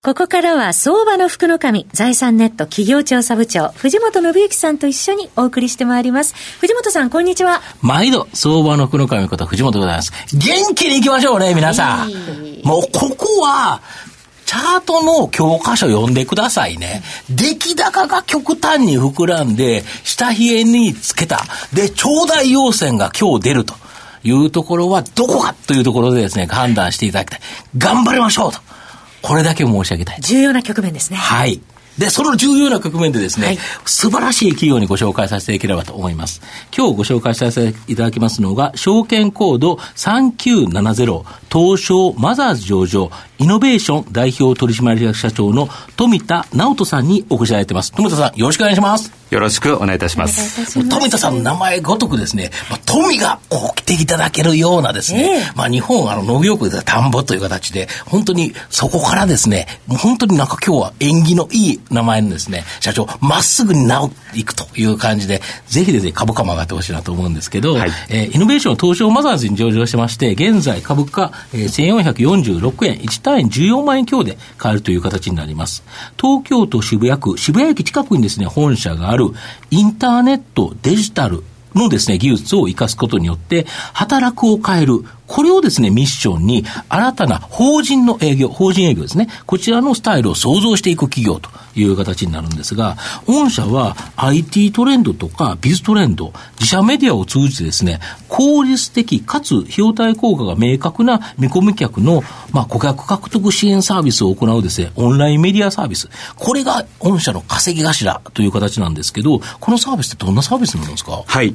ここからは相場の福の神、財産ネット企業調査部長、藤本信之さんと一緒にお送りしてまいります。藤本さん、こんにちは。毎度、相場の福の神こと藤本でございます。元気に行きましょうね、皆さん。もう、ここは、チャートの教科書読んでくださいね。出来高が極端に膨らんで、下冷えにつけた。で、長大要線が今日出るというところはどこかというところでですね、判断していただきたい。頑張りましょうと。これだけ申し上げたい。重要な局面ですね。はい。で、その重要な局面でですね、はい、素晴らしい企業にご紹介させていければと思います。今日ご紹介させていただきますのが、証券コード3970、東証マザーズ上場、イノベーション代表取締役社長の富田直人さんにお越しいただいてます。富田さん、よろしくお願いします。よろしくお願いいたします。富田さんの名前ごとくですね、まあ、富がこう来ていただけるようなですね、えー、まあ日本あの農業区で田んぼという形で、本当にそこからですね、本当になんか今日は縁起のいい名前のですね、社長、まっすぐに直っていくという感じで、ぜひですね、株価も上がってほしいなと思うんですけど、はい、えー、イノベーション東証マザーズに上場してまして、現在株価、えー、1446円、1単位14万円強で買えるという形になります。東京都渋谷区、渋谷駅近くにですね、本社があるインターネット、デジタル、のですね、技術を生かすことによって、働くを変える、これをですね、ミッションに、新たな法人の営業、法人営業ですね、こちらのスタイルを創造していく企業という形になるんですが、御社は IT トレンドとかビズトレンド、自社メディアを通じてですね、効率的かつ費用対効果が明確な見込み客の、まあ、顧客獲得支援サービスを行うですね、オンラインメディアサービス。これが御社の稼ぎ頭という形なんですけど、このサービスってどんなサービスなんですか？はい。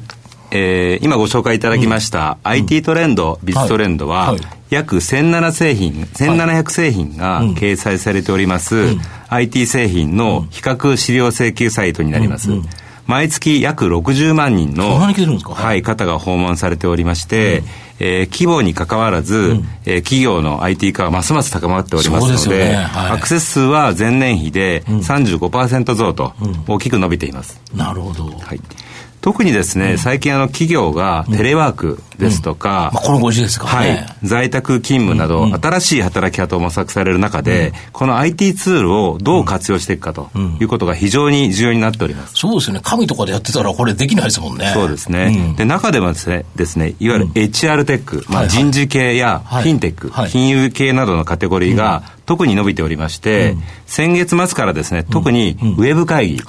えー、今ご紹介いただきました、うん、IT トレンド、ビズトレンドは、はい。はい、約1700製品、1700製品が掲載されております、うん、IT 製品の比較資料請求サイトになります。うん。うん。毎月約60万人の、はい、方が訪問されておりまして、うん、えー、規模にかかわらず、うん、えー、企業の IT 化はますます高まっておりますので、ね。はい、アクセス数は前年比で35%増と大きく伸びています。なるほど。はい特にですね、うん、最近あの企業がテレワークですとか、うん。まあ、このご時ですか、ね、はい、在宅勤務など、新しい働き方を模索される中で、この IT ツールをどう活用していくかということが非常に重要になっております。そうですよね。紙とかでやってたらこれできないですもんね。そうですね。で、中でもですね、ですねいわゆる HR テック、まあ、人事系やフィンテック、金融系などのカテゴリーが、特に伸びておりまして、うん、先月末からですね、特にウェブ会議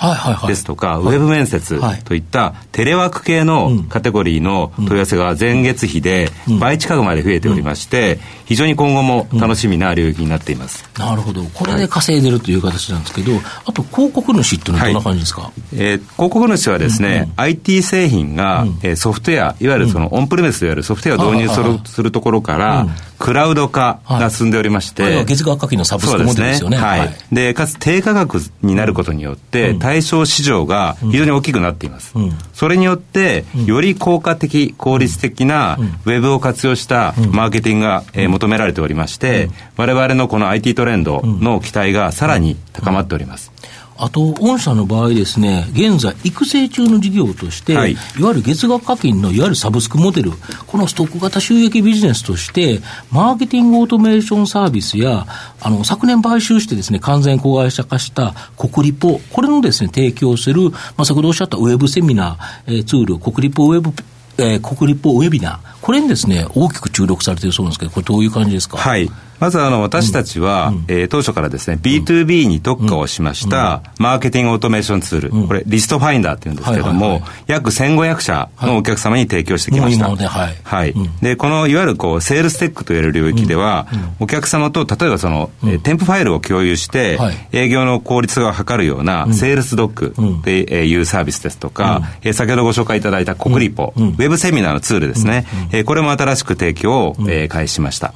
ですとか、ウェブ面接といったテレワーク系のカテゴリーの問い合わせが前月比で倍近くまで増えておりまして、非常に今後も楽しみな領域になっています。なるほど。これで稼いでるという形なんですけど、あと広告主っていうのはどんな感じですか、はい、えー、広告主はですね、うんうん、IT 製品が、うん、えー、ソフトウェア、いわゆるそのオンプレメスといわれるソフトウェアを導入するするところから、クラウド化が進んでおりまして、はい、月額課金のサブスクモデルですよね。はい。で、かつ低価格になることによって、対象市場が非常に大きくなっています。それによって、より効果的、効率的なウェブを活用したマーケティングが、え求められておりまして、我々のこの IT トレンドの期待がさらに高まっております。あと、御社の場合ですね、現在、育成中の事業として、はい、いわゆる月額課金のいわゆるサブスクモデル、このストック型収益ビジネスとして、マーケティングオートメーションサービスや、あの、昨年買収してですね、完全子会社化した国リポ、これのですね、提供する、まあ、先ほどおっしゃったウェブセミナー、えー、ツール、国リポウェブえー、国立法ウェビナー、これにですね、大きく注力されているそうなんですけど、これどういう感じですか？はい。まずあの私たちは、うん、えー、当初からですね、B2B に特化をしました、マーケティングオートメーションツール、うん、これリストファインダーっていうんですけれども、はいはいはい、約1500社のお客様に提供してきました。はい、はい、はい、で、このいわゆるこう、セールステックといわれる領域では、お客様と例えばその、えー、添付ファイルを共有して、はい、営業の効率化を図るような、セールスドックっていうサービスですとか、えー、先ほどご紹介いただいたコクリポ、ウェブセミナーのツールですね、えー、これも新しく提供を、えー、開始しました。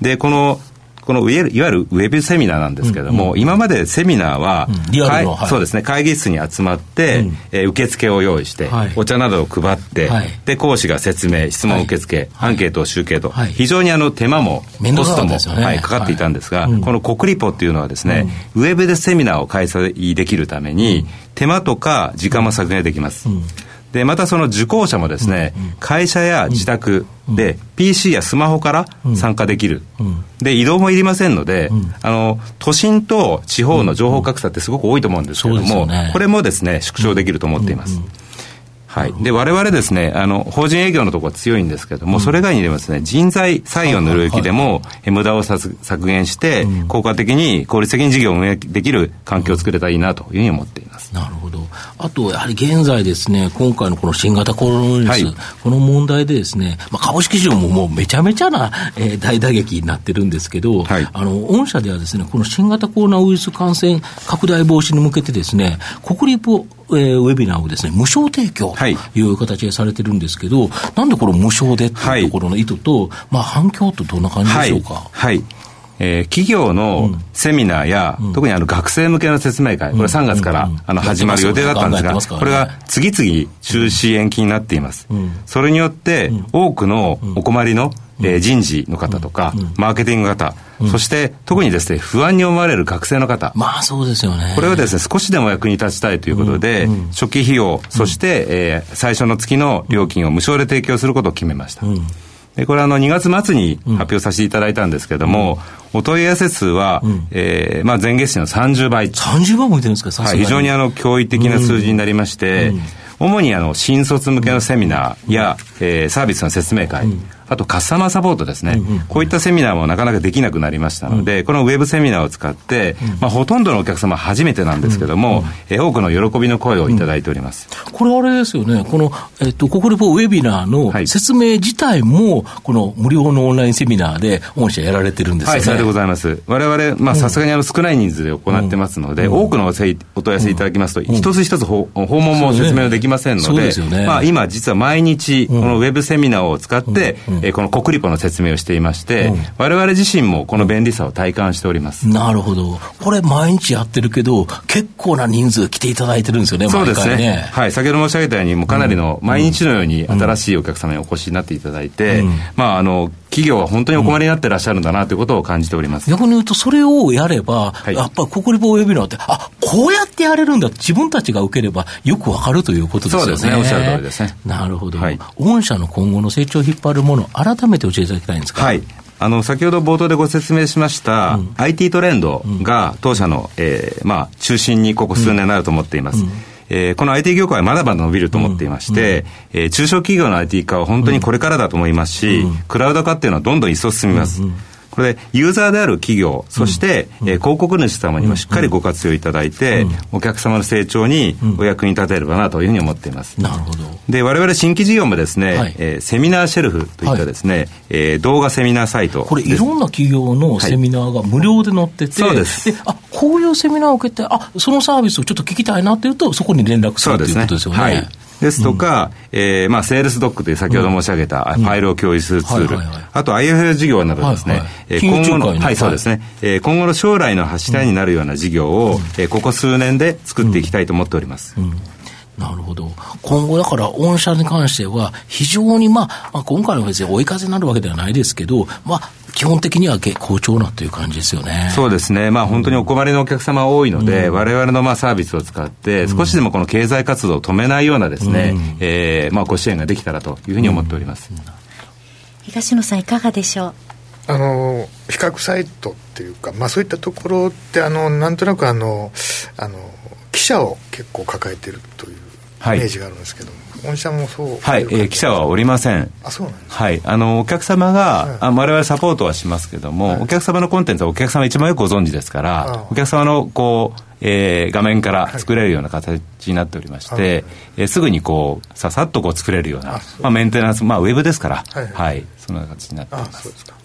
で、このこのいわゆるウェブセミナーなんですけれども、うん。うん、今までセミナーは、うん、はい、そうですね、会議室に集まって、うん、えー、受付を用意して、はい、お茶などを配って、はい、で、講師が説明、質問受付、アンケートを集計と、非常にあの手間もコストも、ね、はい、かかっていたんですが、この国リポっていうのはですね、ウェブでセミナーを開催できるために、手間とか時間も削減できます。で、またその受講者もですね、会社や自宅で、PC やスマホから参加できる。で、移動もいりませんので、あの、都心と地方の情報格差ってすごく多いと思うんですけれども、これもですね、縮小できると思っています。はい。で、我々ですね、あの、法人営業のところは強いんですけれども、うん、それ以外にでもですね、人材採用の領域でも、無駄を削減して、効果的に、効率的に事業を運営できる環境を作れたらいいなというふうに思っています。なるほど。あと、やはり現在ですね、今回のこの新型コロナウイルス、はい、この問題でですね、まあ、株式市場ももうめちゃめちゃな、えー、大打撃になってるんですけど、はい、あの、御社ではですね、この新型コロナウイルス感染拡大防止に向けてですね、国立えー、ウェビナーをですね、無償提供とい。う形でされてるんですけど、はい、なんでこれ無償でっていうところの意図と、はい、まあ反響とどんな感じでしょうか？はい、はい。えー、企業のセミナーや、うん、特にあの学生向けの説明会、これ3月から、あの始まる予定だったんですが、これが次々中止延期になっています。それによって、多くのお困りの、えー、人事の方とか、マーケティング方、そして特にですね、不安に思われる学生の方。まあそうですよね。これをですね、少しでも役に立ちたいということで、初期費用、そして、えー、最初の月の料金を無償で提供することを決めました。でこれはあの2月末に発表させていただいたんですけれども、お問い合わせ数は、うん、えー、まあ、前月比の30倍。30倍もいてるんですか？はい、非常に。あの驚異的な数字になりまして、うん主にあの新卒向けのセミナーや、えー、サービスの説明会、うん、あとカスタマーサポートですね、うんうん、こういったセミナーもなかなかできなくなりましたので、うん、このウェブセミナーを使って、うん、まあ、ほとんどのお客様初めてなんですけども、うん、えー、多くの喜びの声をいただいております、これあれですよね、この、えっと、ココリポウェビナーの説明自体も、この無料のオンラインセミナーで御社やられてるんですよね。はい、そうでございます。我々、まあ、さすがにあの少ない人数で行ってますので、多くのお問い合わせいただきますと、一つ一つ訪問も説明できませんので、ね、まあ、今実は毎日、このウェブセミナーを使って、えこのコクリポの説明をしていまして、われわれ自身もこの便利さを体感しております。なるほど。これ毎日やってるけど、結構な人数来ていただいてるんですよね、そうですね。ねはい。先ほど申し上げたように、もうかなりの毎日のように新しいお客様にお越しになっていただいて、まあ、あの、企業は本当にお困りになってらっしゃるんだなということを感じております。逆に言うと、それをやれば、はい、やっぱり国立ウェビナーって、あこうやってやれるんだ自分たちが受ければよくわかるということですよね。そうですね、おっしゃる通りですね。なるほど。はい、御社の今後の成長を引っ張るもの、改めて教えていただきたいんですか。はい。あの、先ほど冒頭でご説明しました、うん、IT トレンドが当社の、えー、まあ、中心にここ数年なると思っています。うんえー、この IT 業界はまだまだ伸びると思っていまして、うんうん、えー、中小企業の IT 化は本当にこれからだと思いますし、うん、クラウド化っていうのはどんどん一層進みます。うんうんこれ、ユーザーである企業、そして、うん、えー、広告主様にもしっかりご活用いただいて、うん、お客様の成長にお役に立てればなというふうに思っています。なるほど。で、我々新規事業もですね、はい、えー、セミナーシェルフといったですね、はい、えー、動画セミナーサイト。これ、いろんな企業のセミナーが無料で載ってて、はい、そうです。で、あ、こういうセミナーを受けて、あ、そのサービスをちょっと聞きたいなっていうと、そこに連絡するということですよね。はいですとか、うん、えー、まあ、セールスドックという先ほど申し上げた、ファイルを共有するツール、あと IFL 事業などですね、はいはい、今後の、はい、そうですね、えー、今後の将来の柱になるような事業を、うん、えー、ここ数年で作っていきたいと思っております。うんなるほど。今後だから、御社に関しては、非常にまあ、まあ、今回の別に追い風になるわけではないですけど、まあ、基本的には好調なという感じですよね。そうですね。まあ本当にお困りのお客様多いので、うん、我々のまあサービスを使って、少しでもこの経済活動を止めないようなですね、うん、えー、まあご支援ができたらというふうに思っております。うん、東野さんいかがでしょう？あの比較サイトっていうか、まあ、そういったところってあのなんとなくあのあの記者を結構抱えてるというイメージがあるんですけども、御社もそうはい、えー、記者はおりません。あそうなんですはい。あのお客様が、はい、あ我々サポートはしますけども、はい、お客様のコンテンツはお客様一番よくご存知ですからお客様のこうえー、画面から作れるような形になっておりまして、はい、えー、すぐにこうささっとこう作れるようなまあ、メンテナンス、まあ、ウェブですから、はい、はい、そんな形になっております。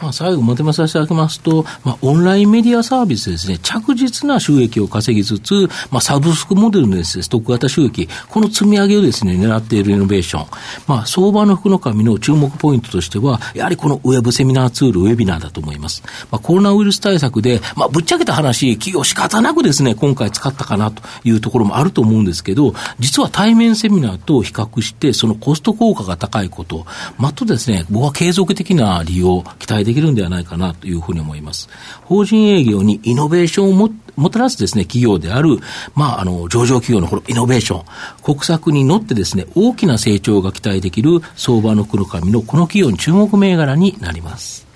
まあ、最後まとめさせていただきますと、まあ、オンラインメディアサービスですね、着実な収益を稼ぎつつ、まあ、サブスクモデルのですね、ストック型収益、この積み上げをですね、狙っているイノベーション。まあ、相場の福の神の注目ポイントとしては、やはりこのウェブセミナーツール、ウェビナーだと思います。まあ、コロナウイルス対策で、まあ、ぶっちゃけた話、企業仕方なくですね、今回使ったかなというところもあると思うんですけど、実は対面セミナーと比較して、そのコスト効果が高いこと、まとですね、僕は継続的な利用、期待でできるんではないかなというふうに思います。法人営業にイノベーションをももたらすですね、企業である、まあ、あの、上場企業のこのイノベーション、国策に乗ってですね、大きな成長が期待できる相場の黒髪のこの企業に注目銘柄になります。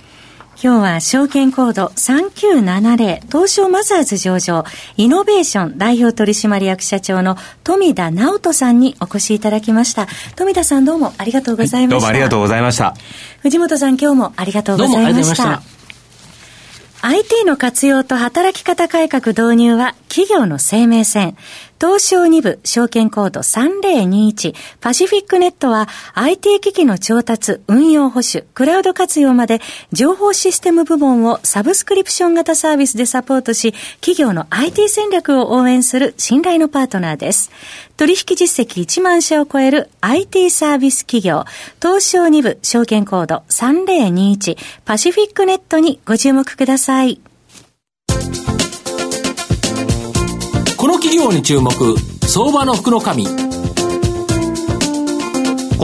今日は証券コード3970東証マザーズ上場イノベーション代表取締役社長の富田直人さんにお越しいただきました。富田さんどうもありがとうございました。どうもありがとうございました。藤本さん今日もありがとうございました。IT の活用と働き方改革導入は企業の生命線。東証2部証券コード3021パシフィックネットは IT 機器の調達、運用保守、クラウド活用まで情報システム部門をサブスクリプション型サービスでサポートし企業の IT 戦略を応援する信頼のパートナーです。取引実績1万社を超える IT サービス企業東証2部証券コード3021パシフィックネットにご注目ください。この企業に注目相場の福の神こ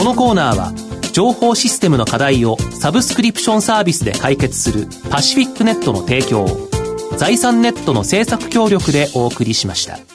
のコーナーは情報システムの課題をサブスクリプションサービスで解決するパシフィックネットの提供を財産ネットの政策協力でお送りしました。